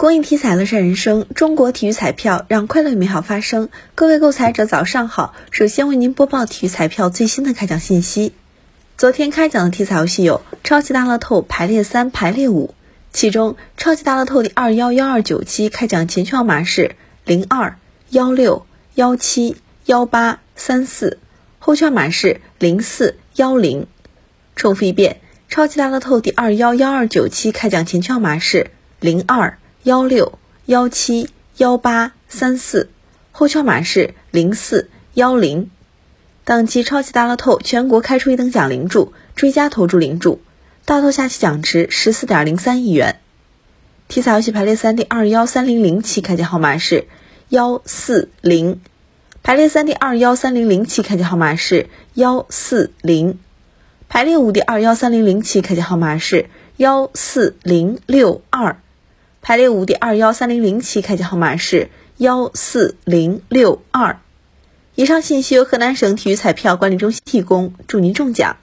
公益体彩乐善人生，中国体育彩票让快乐与美好发生。各位购彩者早上好，首先为您播报体育彩票最新的开奖信息。昨天开奖的体彩游戏有超级大乐透排列三、排列五，其中超级大乐透第二幺幺二九期开奖前券号码是零二幺六幺七幺八三四，后券码是零四幺零。重复一遍，超级大乐透第二幺幺二九期开奖前券号码是零二。幺六幺七幺八三四，后圈码是零四幺零。当期超级大乐透全国开出一等奖零注，追加投注零注，大透下期奖池十四点零三亿元。体彩游戏排列三第二幺三零零期开奖号码是幺四零，排列三第二幺三零零期开奖号码是幺四零，排列五第二幺三零零期开奖号码是幺四零六二。排列五第二幺三零零期开奖号码是幺四零六二。以上信息由河南省体育彩票管理中心提供，祝您中奖。